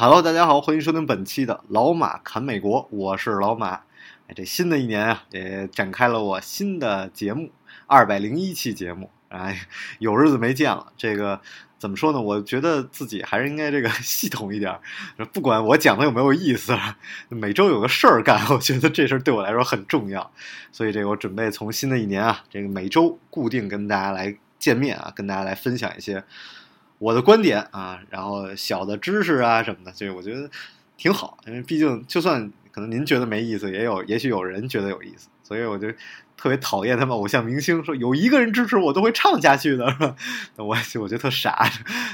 Hello，大家好，欢迎收听本期的老马侃美国，我是老马。这新的一年啊，也展开了我新的节目，二百零一期节目。哎，有日子没见了，这个怎么说呢？我觉得自己还是应该这个 系统一点，不管我讲的有没有意思，每周有个事儿干，我觉得这事儿对我来说很重要。所以这个我准备从新的一年啊，这个每周固定跟大家来见面啊，跟大家来分享一些。我的观点啊，然后小的知识啊什么的，这我觉得挺好，因为毕竟就算可能您觉得没意思，也有也许有人觉得有意思，所以我就特别讨厌他们偶像明星说有一个人支持我都会唱下去的，我我觉得特傻，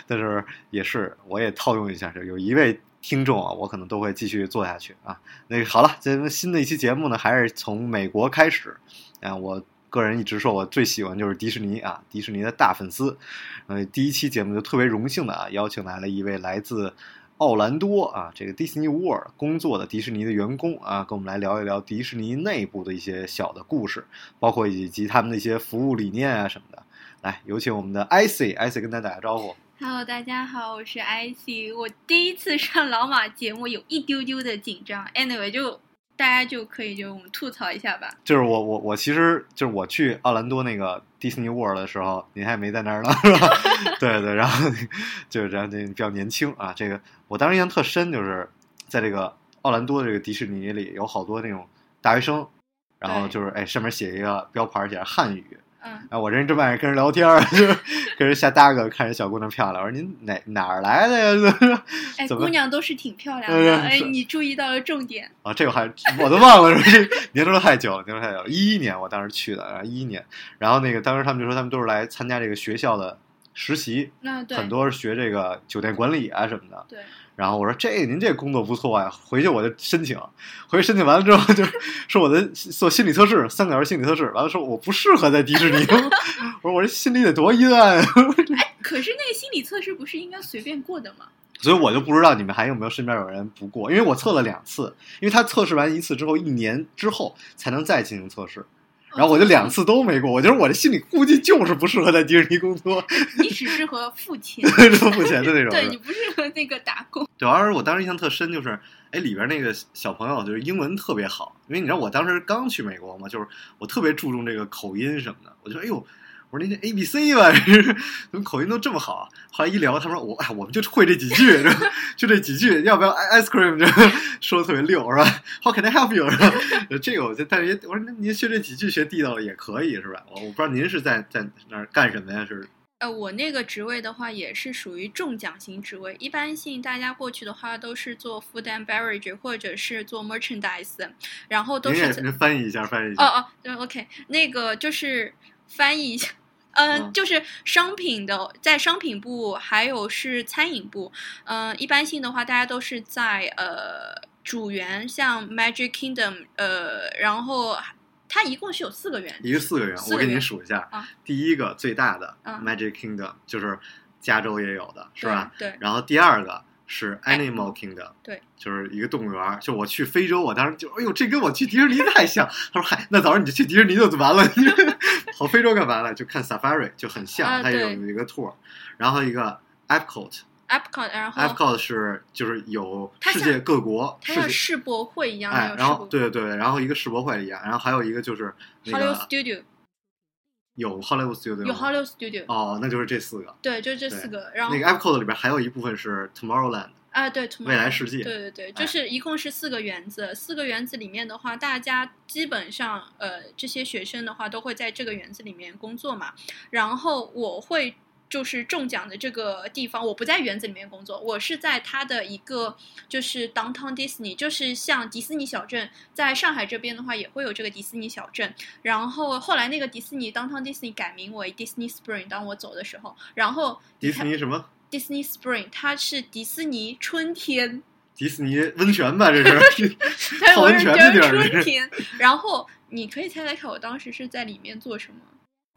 但是也是我也套用一下，就有一位听众啊，我可能都会继续做下去啊。那好了，咱们新的一期节目呢，还是从美国开始啊，我。个人一直说，我最喜欢就是迪士尼啊，迪士尼的大粉丝。呃，第一期节目就特别荣幸的啊，邀请来了一位来自奥兰多啊，这个迪士尼 World 工作的迪士尼的员工啊，跟我们来聊一聊迪士尼内部的一些小的故事，包括以及他们的一些服务理念啊什么的。来，有请我们的 IC，IC 跟大家打个招呼。Hello，大家好，我是 IC。我第一次上老马节目，有一丢丢的紧张。Anyway，就。大家就可以就我们吐槽一下吧。就是我我我其实就是我去奥兰多那个 Disney World 的时候，您还没在那儿呢，是吧？对对，然后就是然后，这比较年轻啊。这个我当时印象特深，就是在这个奥兰多的这个迪士尼里，有好多那种大学生，然后就是哎，上面写一个标牌，写着汉语。嗯，啊，我这人这半夜跟人聊天，就跟人瞎搭个，看人小姑娘漂亮，我说您哪哪儿来的呀？哎，姑娘都是挺漂亮的。哎，你注意到了重点啊？这个还我都忘了，是年头太久了，年头太久了。一一年我当时去的，然后一一年，然后那个当时他们就说他们都是来参加这个学校的实习，那对，很多是学这个酒店管理啊什么的。对。然后我说：“这您这工作不错呀，回去我就申请。回去申请完了之后，就 说我的做心理测试，三个小时心理测试，完了说我不适合在迪士尼。我说我这心里得多阴暗。哎，可是那个心理测试不是应该随便过的吗？所以我就不知道你们还有没有身边有人不过，因为我测了两次，因为他测试完一次之后，一年之后才能再进行测试。”然后我就两次都没过，我觉得我这心里估计就是不适合在迪士尼工作。你只适合付钱，付钱的那种。对你不适合那个打工。主要是我当时印象特深，就是哎里边那个小朋友就是英文特别好，因为你知道我当时刚去美国嘛，就是我特别注重这个口音什么的，我觉得哎呦。我说那 A B C 吧，怎么口音都这么好？后来一聊，他说我哎，我们就会这几句，就这几句，要不要 ice cream？就说的特别溜，是吧？How can I help you？是吧？这个我就，但是我说那您学这几句学地道也可以，是吧？我我不知道您是在在那儿干什么呀？是？呃，我那个职位的话也是属于中奖型职位，一般性大家过去的话都是做 food and beverage 或者是做 merchandise，然后都是您翻译一下，翻译一下。哦哦，对，OK，那个就是翻译一下。嗯，就是商品的，在商品部，还有是餐饮部。嗯，一般性的话，大家都是在呃主园，像 Magic Kingdom，呃，然后它一共是有四个园，一个四个园，我给您数一下。啊，第一个最大的 Magic Kingdom 就是加州也有的，是吧？对。然后第二个。是 Animal Kingdom，对，就是一个动物园。就我去非洲，我当时就，哎呦，这跟我去迪士尼太像。他说，嗨，那早上你就去迪士尼就完了，你 跑非洲干嘛了？就看 Safari 就很像，它有一个 tour。然后一个 Epcot，Epcot，然后 Epcot 是就是有世界各国，它像世博会一样，哎，然后对对对，然后一个世博会一样，然后还有一个就是那个 Studio。有 Hollywood Studio，有 Hollywood Studio，哦，那就是这四个。对，就是这四个。然后那个 Epcot 里边还有一部分是 Tomorrowland，啊，对，未来世界。对对对，就是一共是四个园子。四个园子里面的话，大家基本上呃，这些学生的话都会在这个园子里面工作嘛。然后我会。就是中奖的这个地方，我不在园子里面工作，我是在它的一个就是 Downtown Disney，就是像迪士尼小镇，在上海这边的话也会有这个迪士尼小镇。然后后来那个迪士尼 Downtown Disney 改名为 Disney Spring，当我走的时候，然后迪士尼什么？Disney Spring，它是迪士尼春天。迪士尼温泉吧？这是 还泡温泉的地儿。春天。然后你可以猜猜看，我当时是在里面做什么？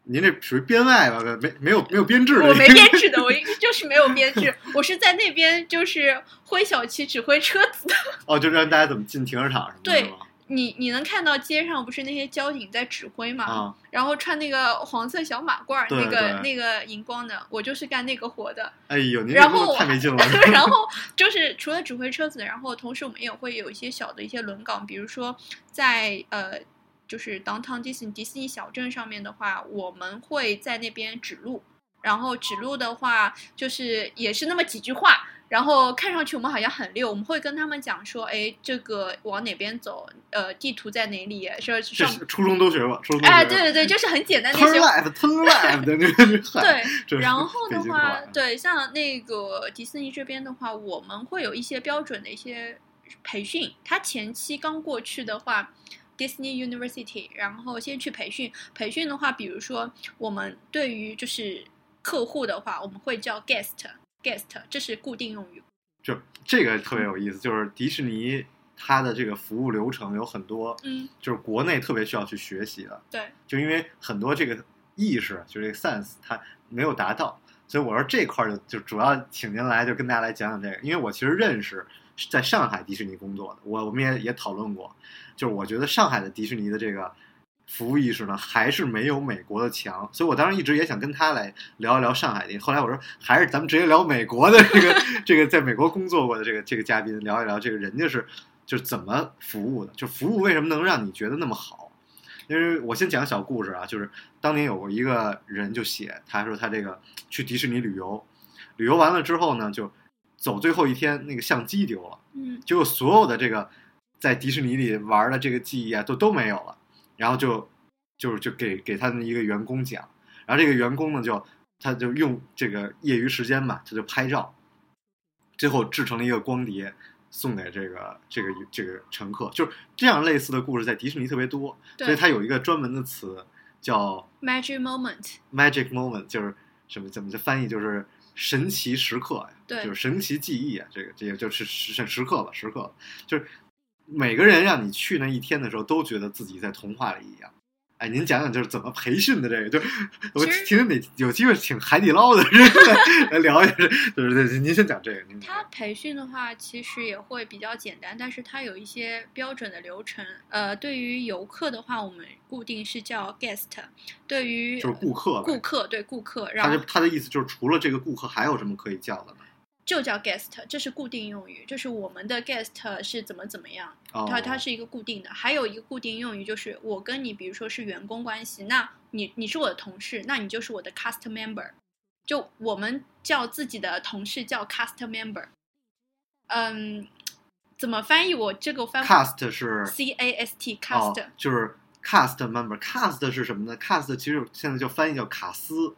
您这属于编外吧？没没有没有编制的。我没编制的，我一就是没有编制，我是在那边就是挥小旗指挥车子的。哦，就让大家怎么进停车场什么的对？你你能看到街上不是那些交警在指挥嘛？啊，然后穿那个黄色小马褂儿，那个那个荧光的，我就是干那个活的。哎呦，您然后太没劲了。然后 就是除了指挥车子，然后同时我们也会有一些小的一些轮岗，比如说在呃，就是 downtown Disney 迪士尼小镇上面的话，我们会在那边指路，然后指路的话就是也是那么几句话。然后看上去我们好像很溜，我们会跟他们讲说，哎，这个往哪边走？呃，地图在哪里？说上，是初中都学过，初中。哎，对对对，就是很简单的一 turn 些 left，turn left 的那个。对，然后的话，对，像那个迪士尼这边的话，我们会有一些标准的一些培训。他前期刚过去的话，Disney University，然后先去培训。培训的话，比如说我们对于就是客户的话，我们会叫 guest，guest，这是固定用语。就这个特别有意思，就是迪士尼它的这个服务流程有很多，嗯，就是国内特别需要去学习的，对，就因为很多这个意识，就这个 sense 它没有达到，所以我说这块儿就就主要请您来，就跟大家来讲讲这个，因为我其实认识在上海迪士尼工作的，我我们也也讨论过，就是我觉得上海的迪士尼的这个。服务意识呢，还是没有美国的强，所以我当时一直也想跟他来聊一聊上海的。后来我说，还是咱们直接聊美国的这个 这个在美国工作过的这个这个嘉宾，聊一聊这个人家是就是怎么服务的，就服务为什么能让你觉得那么好？因为我先讲个小故事啊，就是当年有过一个人就写，他说他这个去迪士尼旅游，旅游完了之后呢，就走最后一天，那个相机丢了，嗯。结果所有的这个在迪士尼里玩的这个记忆啊，都都没有了。然后就就是就给给他们一个员工讲，然后这个员工呢就他就用这个业余时间吧，他就拍照，最后制成了一个光碟，送给这个这个这个乘客。就是这样类似的故事在迪士尼特别多，所以对它有一个专门的词叫，magic moment，magic moment，就是什么怎么就翻译就是神奇时刻呀，对就是神奇记忆啊，这个这个就是时时刻吧，时刻就是每个人让你去那一天的时候，都觉得自己在童话里一样。哎，您讲讲就是怎么培训的这个？就 我其实听听得有机会请海底捞的人来来聊一下，就是对，您先讲这个。您它培训的话，其实也会比较简单，但是它有一些标准的流程。呃，对于游客的话，我们固定是叫 guest；对于就是顾客顾客对顾客，然后他的他的意思就是除了这个顾客，还有什么可以叫的呢？就叫 guest，这是固定用语，就是我们的 guest 是怎么怎么样，哦，它它是一个固定的。还有一个固定用语就是我跟你，比如说是员工关系，那你你是我的同事，那你就是我的 cast member。就我们叫自己的同事叫 cast member。嗯，怎么翻译？我这个翻 cast 是 C A S T 哦 cast，、，就是 cast member，cast 是什么呢？cast 其实现在就翻译叫卡斯，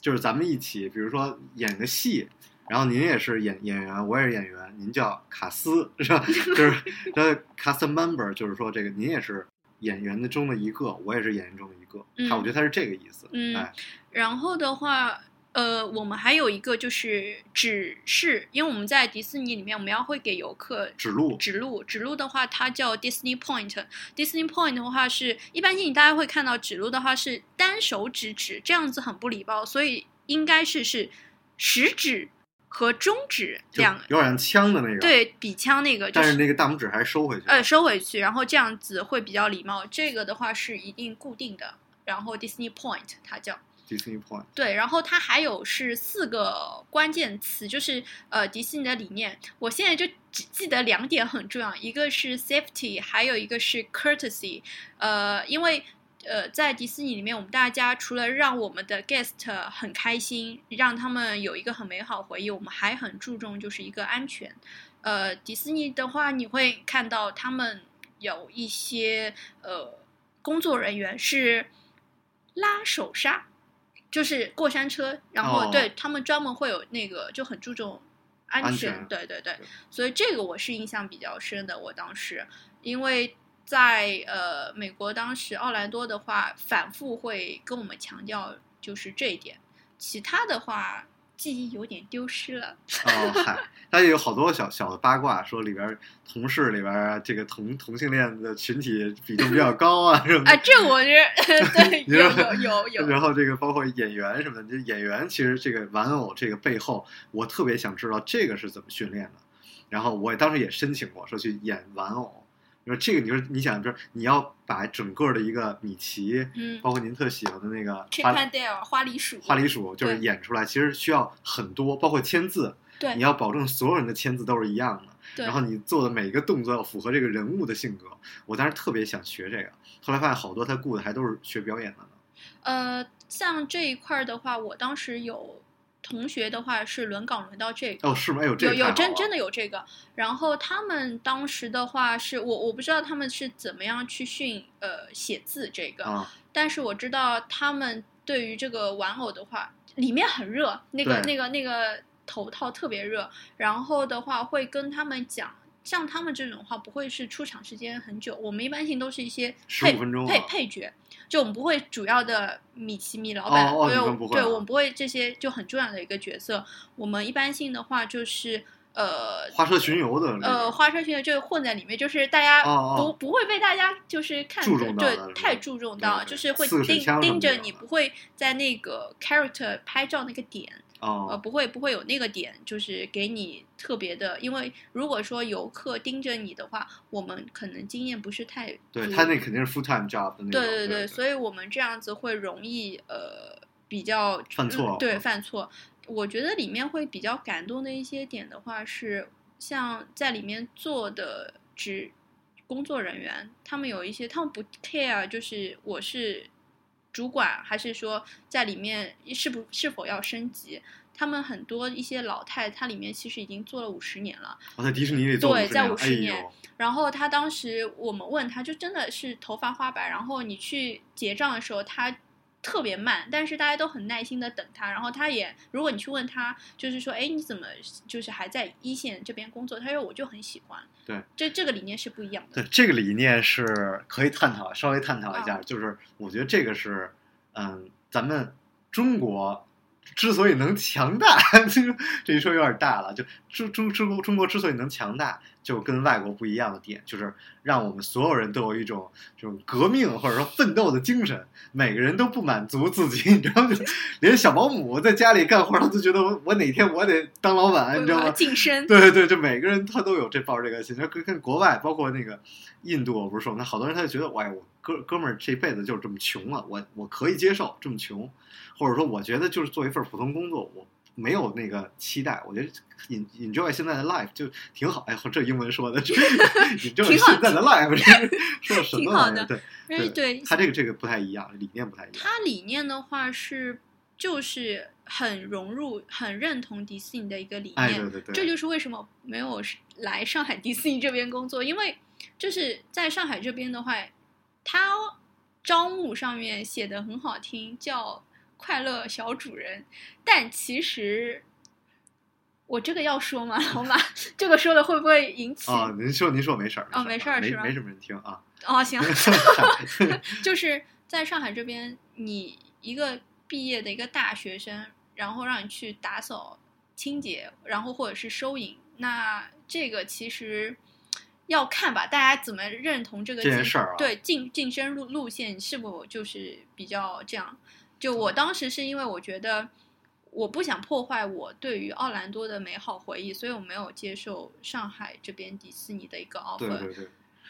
就是咱们一起，比如说演个戏，然后您也是演演员，我也是演员，您叫卡斯是吧？就是呃 cast member，就是说这个您也是演员的中的一个，我也是演员中的一个，嗯他我觉得他是这个意思，嗯哎，然后的话，呃，我们还有一个就是指示，因为我们在迪士尼里面，我们要会给游客指路指路，指路的话，它叫 Disney Point。Disney Point 的话是，一般性大家会看到指路的话是单手指指，这样子很不礼貌，所以应该是是食指和中指两有点像枪的那个，，对比枪那个，就但是那个大拇指还是收回去，呃收回去，然后这样子会比较礼貌。这个的话是一定固定的，然后 Disney Point 它叫。Disney Point，对，然后它还有是四个关键词，就是呃迪士尼的理念。我现在就只记得两点很重要，一个是 safety，还有一个是 courtesy。呃，因为呃在迪士尼里面，我们大家除了让我们的 guest 很开心，让他们有一个很美好回忆，我们还很注重就是一个安全。呃，迪士尼的话，你会看到他们有一些呃工作人员是拉手刹。就是过山车，然后哦对、他们专门会有那个就很注重安安全对对对对，所以这个我是印象比较深的。我当时因为在呃美国，当时奥兰多的话，反复会跟我们强调就是这一点。其他的话，记忆有点丢失了。哦，嗨，但也有好多小小的八卦，说里边儿同事里边这个同同性恋的群体比重比较高啊什么的。啊，这我是 对 你有有有有，然后这个包括演员什么的，就演员其实这个玩偶这个背后，我特别想知道这个是怎么训练的。然后我当时也申请过，说去演玩偶。你说这个，你说你想，就是你要把整个的一个米奇，嗯包括您特喜欢的那个 Chip 花 and Dale 花栗鼠，花栗鼠，就是演出来，其实需要很多，包括签字，对你要保证所有人的签字都是一样的。对然后你做的每一个动作要符合这个人物的性格。我当时特别想学这个，后来发现好多他雇的还都是学表演的呢。呃，像这一块儿的话，我当时有同学的话是轮岗轮到这个。哦，是吗？有个有有真真的有这个，然后他们当时的话是我我不知道他们是怎么样去训呃写字这个，啊，但是我知道他们对于这个玩偶的话，里面很热，那个那个那个头套特别热，然后的话会跟他们讲。像他们这种话，不会是出场时间很久，我们一般性都是一些配15分钟啊配配角，就我们不会主要的米奇米老板，哦哦对我们不会这些就很重要的一个角色。我们一般性的话就是呃花车巡游的呃，花车巡游就混在里面，就是大家不、哦哦。不会被大家就是看注着对太注重到，就是会盯盯着你，不会在那个 character 拍照那个点，呃，哦，不会不会有那个点，就是给你特别的，因为如果说游客盯着你的话，我们可能经验不是太对他那肯定是 full time job 的那种。对对对，所以我们这样子会容易呃比较犯错嗯对犯错。我觉得里面会比较感动的一些点的话是，像在里面做的职工作人员，他们有一些他们不 care，就是我是主管还是说在里面是不是否要升级。他们很多一些老太，他里面其实已经做了五十年了，我在迪士尼里做50对在年50年哎然后他当时我们问他，就真的是头发花白，然后你去结账的时候，他特别慢，但是大家都很耐心的等他。然后他也，如果你去问他，就是说，哎，你怎么就是还在一线这边工作？他说我就很喜欢。对，这这个理念是不一样的。对这个理念是可以探讨，稍微探讨一啊下。就是我觉得这个是，嗯，咱们中国之所以能强大，这个这一说有点大了。就中中中国中国之所以能强大，就跟外国不一样的点，就是让我们所有人都有一种这种革命或者说奋斗的精神，每个人都不满足自己，你知道吗？就 连小保姆在家里干活，他都觉得我我哪天我得当老板，你知道吗？晋升，对对对，就每个人他都有这抱着这个心，就跟跟国外，包括那个印度，我不是说，那好多人他就觉得，哎，我哥哥们儿这辈子就是这么穷了，我我可以接受这么穷，或者说我觉得就是做一份普通工作，我没有那个期待，我觉得 en enjoy 现在的 life 就挺好。哎，这英文说的，这 enjoy 现在的 life，这说什么挺好的玩意儿？对因为对他这个这个不太一样，理念不太一样。他理念的话是就是很融入、很认同迪士尼的一个理哎，念。对对对，这就是为什么没有来上海迪士尼这边工作，因为就是在上海这边的话，他招募上面写的很好听，叫“快乐小主人”，但其实我这个要说吗，老马？这个说了会不会引起？啊，您说您说没事儿，哦没事儿是吧没没什么人听啊。哦，行，就是在上海这边，你一个毕业的一个大学生，然后让你去打扫清洁，然后或者是收银，那这个其实要看吧，大家怎么认同这个这件事儿啊对晋晋升路路线是否就是比较这样？就我当时是因为我觉得。我不想破坏我对于奥兰多的美好回忆，所以我没有接受上海这边迪士尼的一个 offer。对对对，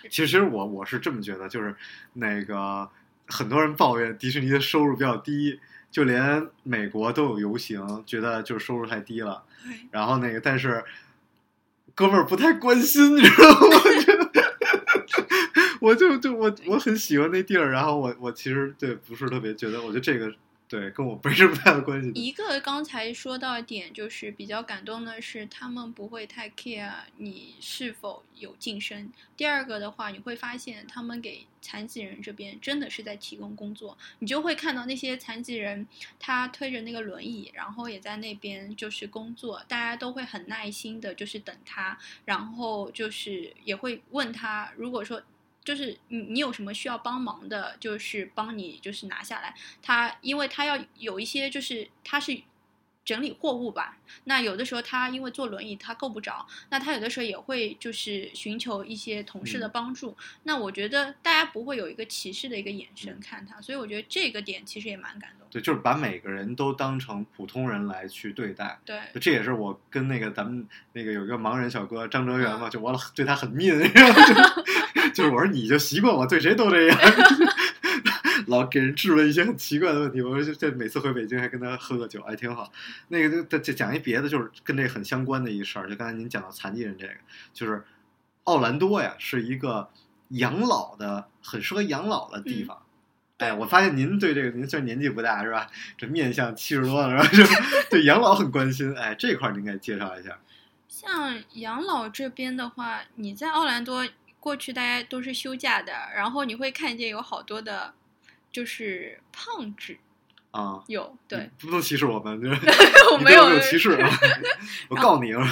其实我我是这么觉得，就是那个很多人抱怨迪士尼的收入比较低，就连美国都有游行，觉得就是收入太低了。然后那个，但是哥们儿不太关心，你知道吗？我就就我我很喜欢那地儿，然后我我其实对不是特别觉得，我觉得这个对跟我没什么太大关系。一个刚才说到点，就是比较感动的是，他们不会太 care 你是否有晋升。第二个的话，你会发现他们给残疾人这边真的是在提供工作，你就会看到那些残疾人，他推着那个轮椅，然后也在那边就是工作，大家都会很耐心的，就是等他，然后就是也会问他，如果说。就是你，你有什么需要帮忙的，就是帮你，就是拿下来。他因为他要有一些，就是他是整理货物吧。那有的时候他因为坐轮椅他够不着，那他有的时候也会就是寻求一些同事的嗯帮助。那我觉得大家不会有一个歧视的一个眼神嗯看他，所以我觉得这个点其实也蛮感动。对，就是把每个人都当成普通人来去对待。对，这也是我跟那个咱们那个有一个盲人小哥张哲元嘛，嗯就我 对他很 mean，就是我说你就习惯我对谁都这样，老给人质问一些很奇怪的问题。我说这这每次回北京还跟他喝个酒，还挺好。那个就就讲一别的，就是跟这很相关的一事儿，就刚才您讲到残疾人这个，就是奥兰多呀是一个养老的很适合养老的地方。哎，我发现您对这个，您虽然年纪不大是吧？这面相七十多了是吧？就对养老很关心。哎，这块儿您给介绍一下。像养老这边的话，你在奥兰多过去大家都是休假的，然后你会看见有好多的，就是胖子啊，有对，不能歧视我们，就是 我没有歧视啊！我告你啊！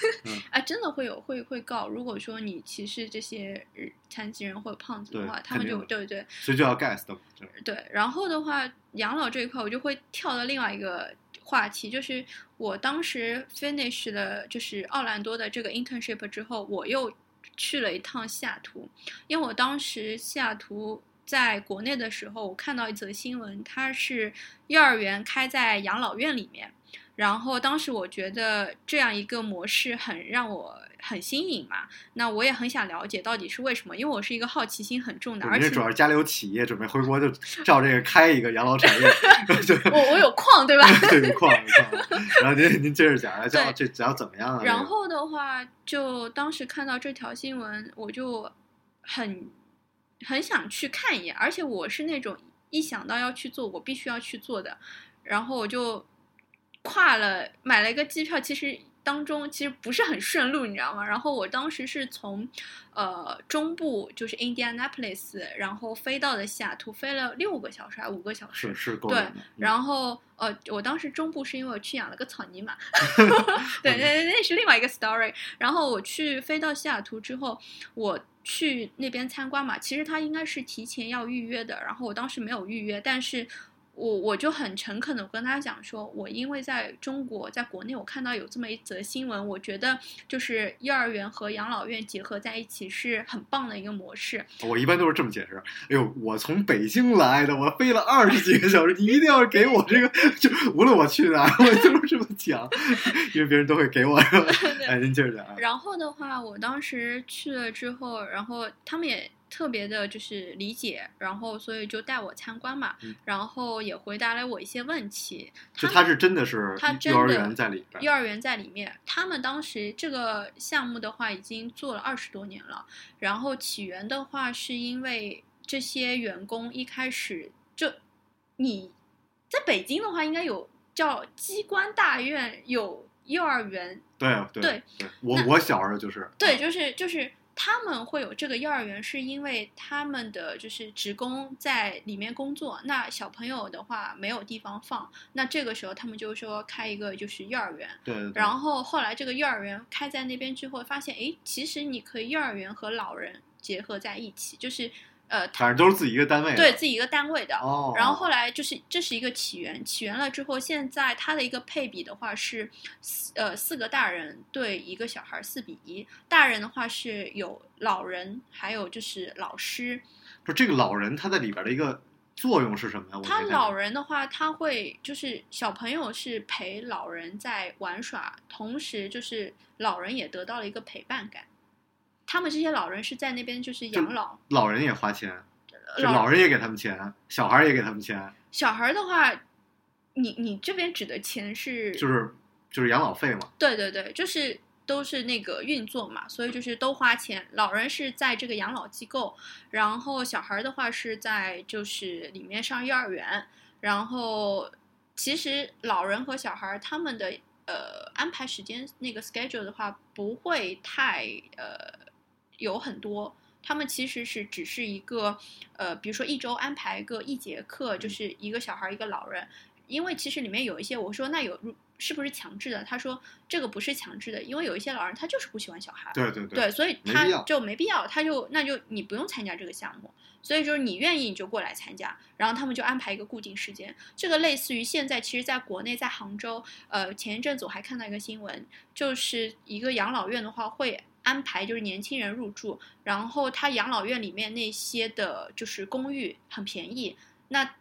啊，真的会有会会告。如果说你歧视这些呃残疾人或者胖子的话，他们就对对所以就要 gas 的，就是对。然后的话，养老这一块我就会跳到另外一个话题，就是我当时 finish 了就是奥兰多的这个 internship 之后，我又去了一趟西雅图，因为我当时西雅图。在国内的时候，我看到一则新闻，它是幼儿园开在养老院里面，然后当时我觉得这样一个模式很让我很新颖嘛，那我也很想了解到底是为什么，因为我是一个好奇心很重的，而且主要是家里有企业，准备回国就照这个开一个养老产业，我我有矿对吧？对，有矿有矿。然后您您接着讲，这对这这要怎么样啊？然后的话，就当时看到这条新闻，我就很很想去看一眼，而且我是那种一想到要去做，我必须要去做的，然后我就跨了买了一个机票，其实。当中其实不是很顺路，你知道吗？然后我当时是从，呃，中部就是 Indianapolis，然后飞到的西雅图，飞了六个小时还是五个小时？是是够对然后呃，我当时中部是因为我去养了个草泥马，对，那那是另外一个 story。然后我去飞到西雅图之后，我去那边参观嘛，其实他应该是提前要预约的，然后我当时没有预约，但是。我我就很诚恳的跟他讲说，我因为在中国，在国内我看到有这么一则新闻，我觉得就是幼儿园和养老院结合在一起是很棒的一个模式。我一般都是这么解释。哎呦，我从北京来的，我飞了二十几个小时，你一定要给我这个，就无论我去哪儿，我就是这么讲，因为别人都会给我？哎，您接着讲啊。然后的话，我当时去了之后，然后他们也特别的就是理解，然后所以就带我参观嘛，嗯然后也回答了我一些问题。就他他是真的是他真的幼儿园在里边，幼儿园在里面，他们当时这个项目的话已经做了二十多年了。然后起源的话，是因为这些员工一开始就你在北京的话，应该有叫机关大院，有幼儿园，对对对对，我我小时候就是对，就是就是他们会有这个幼儿园，是因为他们的就是职工在里面工作，那小朋友的话没有地方放，那这个时候他们就说开一个就是幼儿园。对对对，然后后来这个幼儿园开在那边之后，发现诶，其实你可以幼儿园和老人结合在一起，就是呃，反正都是自己一个单位的，对自己一个单位的。哦，然后后来就是这是一个起源，起源了之后，现在它的一个配比的话是，四呃四个大人对一个小孩四比一，大人的话是有老人，还有就是老师。不是这个老人他在里边的一个作用是什么呀？他老人的话，他会就是小朋友是陪老人在玩耍，同时就是老人也得到了一个陪伴感。他们这些老人是在那边就是养老，老人也花钱，就老老人也给他们钱，小孩也给他们钱，小孩的话，你你这边指的钱是就是就是养老费嘛。对对对，就是都是那个运作嘛，所以就是都花钱。老人是在这个养老机构，然后小孩的话是在就是里面上幼儿园，然后其实老人和小孩他们的呃安排时间那个 schedule 的话不会太呃有很多。他们其实是只是一个，呃，比如说一周安排个一节课，就是一个小孩一个老人，因为其实里面有一些，我说那有是不是强制的？他说这个不是强制的，因为有一些老人他就是不喜欢小孩，对对对，所以他就没必要，他就那就你不用参加这个项目，所以就是你愿意你就过来参加，然后他们就安排一个固定时间。这个类似于现在其实在国内，在杭州，呃，前一阵子我还看到一个新闻，就是一个养老院的话会安排就是年轻人入住，然后他养老院里面那些的就是公寓很便宜，那。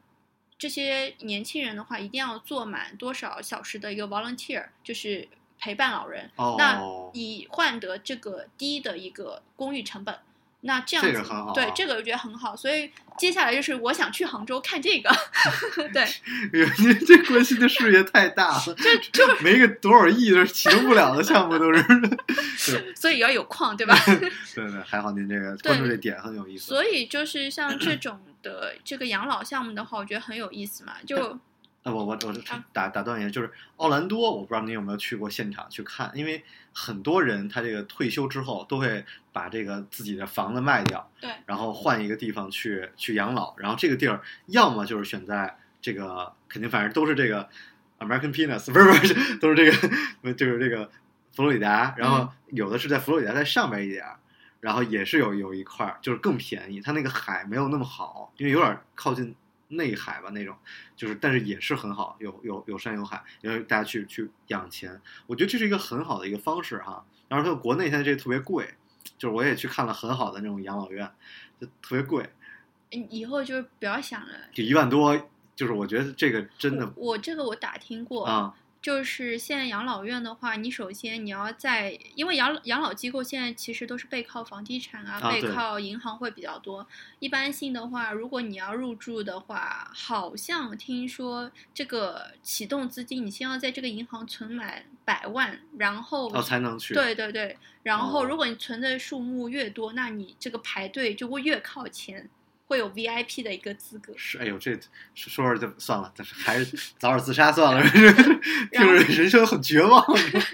这些年轻人的话，一定要做满多少小时的一个 volunteer，就是陪伴老人。哦，那以换得这个低的一个公寓成本，那这样子对这个我觉得很好，所以接下来就是我想去杭州看这个，对，您这关心的事业太大了，这就没个多少亿都是启动不了的项目，都是。对所以要有矿，对吧？对对，还好您这个对关注这点很有意思。所以就是像这种的这个养老项目的话，我觉得很有意思嘛，就啊，我我我啊。打打断一下，就是奥兰多，我不知道您有没有去过现场去看，因为很多人他这个退休之后都会把这个自己的房子卖掉，对。然后换一个地方去去养老，然后这个地儿要么就是选在这个肯定反正都是这个 American Peanuts，不是不是都是这个 就是这个佛罗里达，然后有的是在佛罗里达在上边一点儿。然后也是有有一块儿，就是更便宜，它那个海没有那么好，因为有点靠近内海吧那种，就是但是也是很好，有有有山有海，因为大家去去养钱，我觉得这是一个很好的一个方式哈。然后说国内现在这个特别贵，就是我也去看了很好的那种养老院，就特别贵，嗯以后就是不要想了。就一万多，就是我觉得这个真的我这个我打听过，啊，就是现在养老院的话，你首先你要在，因为养养老机构现在其实都是背靠房地产啊，背靠银行会比较多。一般性的话，如果你要入住的话，好像听说这个启动资金，你先要在这个银行存满百万，然后哦才能去，对对对，然后哦如果你存的数目越多，那你这个排队就会越靠前，会有 VIP 的一个资格。是，哎呦，这说说就算了，但是还是早点自杀算了，就是人生很绝望。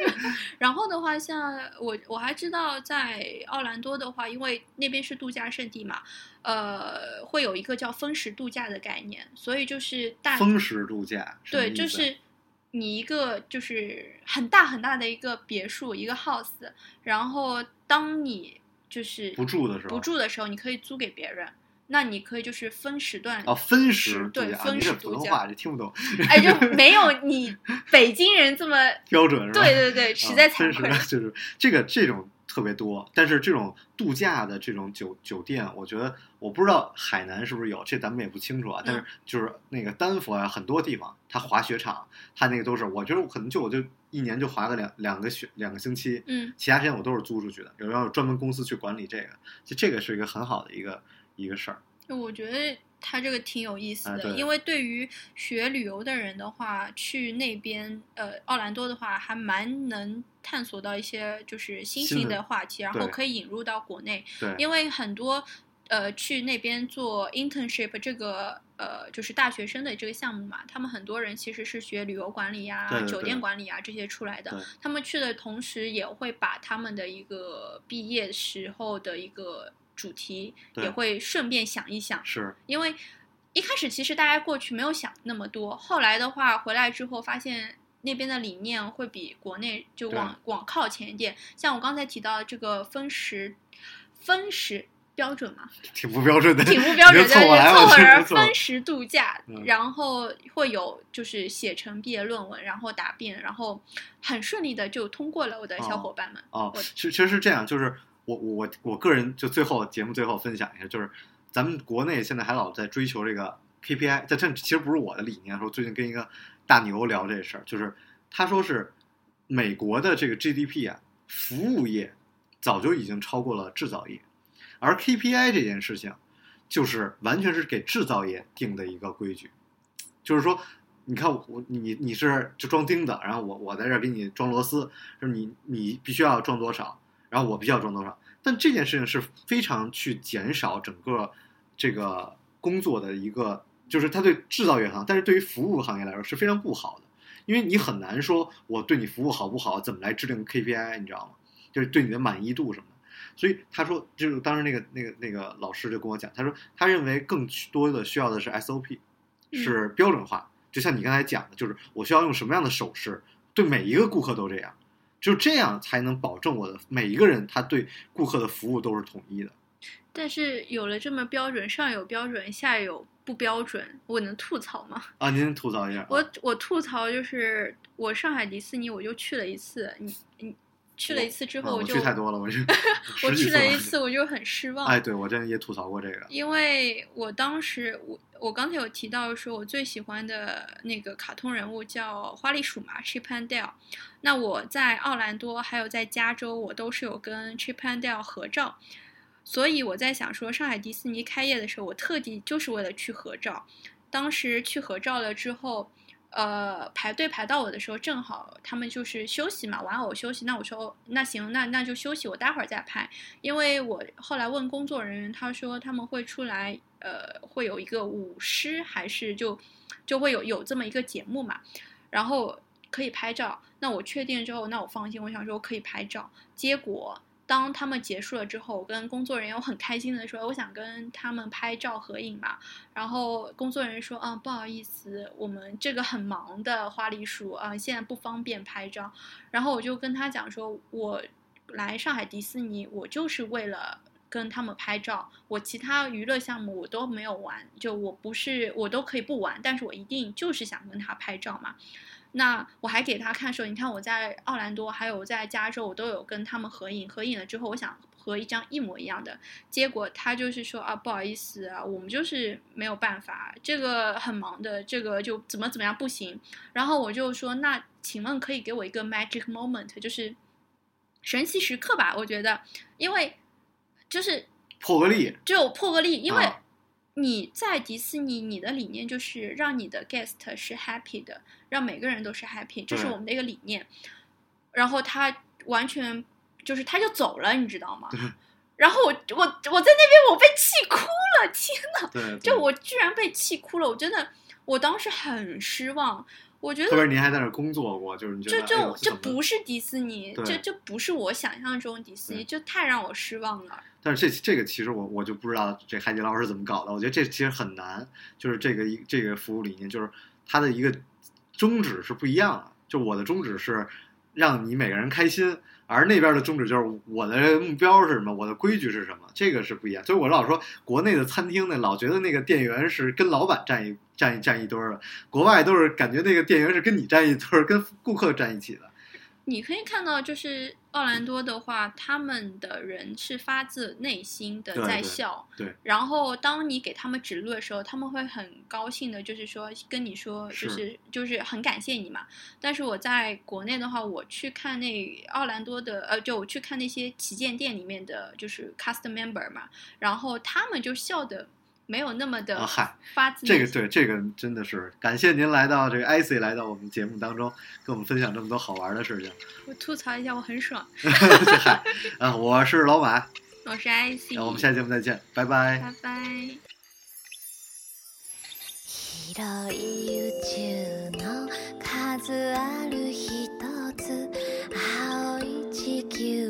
然后的话，像我我还知道，在奥兰多的话，因为那边是度假胜地嘛，呃，会有一个叫分时度假的概念，所以就是大风时度假，对，就是你一个就是很大很大的一个别墅，一个 house，然后当你就是不住的时候不住的时候，你可以租给别人。那你可以就是分时段哦，分时对分时度假普通话就听不懂，哎，就 没有你北京人这么 标准是吧？对对对，实在惭愧。啊、就是 这个这种特别多，但是这种度假的这种酒酒店，我觉得我不知道海南是不是有，这咱们也不清楚啊。但是就是那个丹佛啊，很多地方它滑雪场，它那个都是，我觉得我可能就我就一年就滑个两两个雪两个星期，嗯，其他时间我都是租出去的，有要有专门公司去管理这个，就这个是一个很好的一个一个事儿。我觉得他这个挺有意思的，啊因为对于学旅游的人的话，去那边呃奥兰多的话，还蛮能探索到一些就是新兴的的话题，然后可以引入到国内，对，因为很多。呃，去那边做 internship 这个呃，就是大学生的这个项目嘛，他们很多人其实是学旅游管理呀、酒店管理啊这些出来的。他们去的同时，也会把他们的一个毕业时候的一个主题，也会顺便想一想。是因为一开始其实大家过去没有想那么多，后来的话回来之后发现那边的理念会比国内就往往靠前一点。像我刚才提到的这个分时分时标准嘛，挺不标准的，挺不标准的，凑合分时度假，嗯然后会有就是写成毕业论文，然后答辩，然后很顺利的就通过了。我的小伙伴们，哦我，其实其实是这样，就是我我我个人就最后节目最后分享一下，就是咱们国内现在还老在追求这个 KPI，这这其实不是我的理念，说最近跟一个大牛聊这事儿，就是他说是美国的这个 GDP 啊，服务业早就已经超过了制造业，而 KPI 这件事情就是完全是给制造业定的一个规矩，就是说。你看我你你是就装钉子，然后我我在这儿给你装螺丝，就是你你必须要装多少，然后我必须要装多少。但这件事情是非常去减少整个这个工作的一个，就是它对制造业行，但是对于服务行业来说是非常不好的，因为你很难说我对你服务好不好，怎么来制定 KPI，你知道吗？就是对你的满意度什么的。所以他说，就是当时那个那个那个老师就跟我讲，他说他认为更多的需要的是 SOP，是标准化。就像你刚才讲的，就是我需要用什么样的手势对每一个顾客都这样，只有这样才能保证我的每一个人他对顾客的服务都是统一的。但是有了这么标准，上有标准，下有不标准，我能吐槽吗？啊，您吐槽一下啊。我我吐槽就是我上海迪士尼我就去了一次，你你去了一次之后我后就去太多了，我是 我去了一次我就很失望。哎，对我真的也吐槽过这个。因为我当时我我刚才有提到说，我最喜欢的那个卡通人物叫花栗鼠嘛，Chip and Dale。那我在奥兰多还有在加州，我都是有跟 Chip and Dale 合照，所以我在想说，上海迪士尼开业的时候，我特地就是为了去合照。当时去合照了之后，呃，排队排到我的时候，正好他们就是休息嘛，玩偶休息。那我说，那行，那那就休息，我待会儿再拍。因为我后来问工作人员，他说他们会出来，呃，会有一个舞狮，还是就就会有有这么一个节目嘛，然后可以拍照。那我确定之后，那我放心，我想说可以拍照。结果当他们结束了之后，我跟工作人员我很开心的说，我想跟他们拍照合影嘛。然后工作人员说，嗯，不好意思，我们这个很忙的花栗鼠啊、现在不方便拍照。然后我就跟他讲说，我来上海迪士尼，我就是为了跟他们拍照，我其他娱乐项目我都没有玩，就我不是我都可以不玩，但是我一定就是想跟他拍照嘛。那我还给他看说，你看我在奥兰多还有在加州，我都有跟他们合影，合影了之后，我想合一张一模一样的，结果他就是说啊，不好意思啊，我们就是没有办法，这个很忙的，这个就怎么怎么样不行。然后我就说，那请问可以给我一个 magic moment，就是神奇时刻吧？我觉得，因为就是破个例，就破个例，因为啊你在迪士尼，你的理念就是让你的 guest 是 happy 的，让每个人都是 happy，这是我们的一个理念。然后他完全就是他就走了，你知道吗？然后我我我在那边我被气哭了，天呐！就我居然被气哭了，我真的，我当时很失望。我觉得特别是您还在那儿工作过，就是你觉这得哎呦这这不是迪士尼，对这这不是我想象中的迪士尼，就太让我失望了。但是这这个其实我我就不知道这海底捞是怎么搞的，我觉得这其实很难，就是这个一这个服务理念，就是它的一个宗旨是不一样的。就我的宗旨是让你每个人开心，而那边的宗旨就是我的目标是什么，我的规矩是什么，这个是不一样。所以我老说国内的餐厅呢，老觉得那个店员是跟老板站一站一站一堆儿的，国外都是感觉那个店员是跟你站一堆儿，跟顾客站一起的。你可以看到，就是奥兰多的话，他们的人是发自内心的在对对笑。对然后，当你给他们指路的时候，他们会很高兴的，就是说跟你说，就是是就是很感谢你嘛。但是我在国内的话，我去看那奥兰多的，呃，就我去看那些旗舰店里面的，就是 cast member 嘛，然后他们就笑的没有那么的啊嗨发自内心。这个对，这个真的是感谢您来到这个 IC 来到我们节目当中，跟我们分享这么多好玩的事情。我吐槽一下，我很爽。嗨，啊，我是老马，我是 IC，那我们下期节目再见，拜拜。拜拜。広い宇宙の数ある一つ青い地球